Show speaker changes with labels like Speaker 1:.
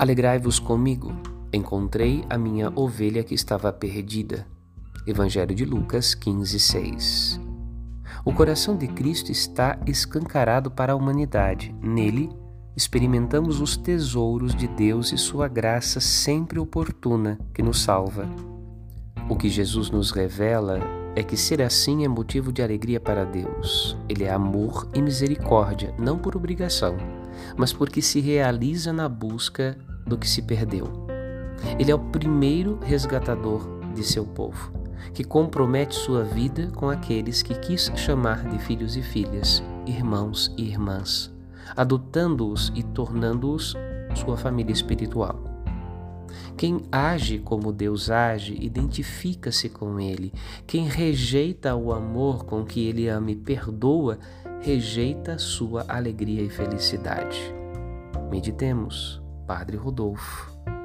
Speaker 1: Alegrai-vos comigo, encontrei a minha ovelha que estava perdida. Evangelho de Lucas 15, 6. O coração de Cristo está escancarado para a humanidade. Nele, experimentamos os tesouros de Deus e sua graça sempre oportuna que nos salva. O que Jesus nos revela é que ser assim é motivo de alegria para Deus. Ele é amor e misericórdia, não por obrigação, mas porque se realiza na busca do que se perdeu. Ele é o primeiro resgatador de seu povo, que compromete sua vida com aqueles que quis chamar de filhos e filhas, irmãos e irmãs, adotando-os e tornando-os sua família espiritual. Quem age como Deus age, identifica-se com Ele. Quem rejeita o amor com que Ele ama e perdoa, rejeita sua alegria e felicidade. Meditemos. Padre Rodolfo.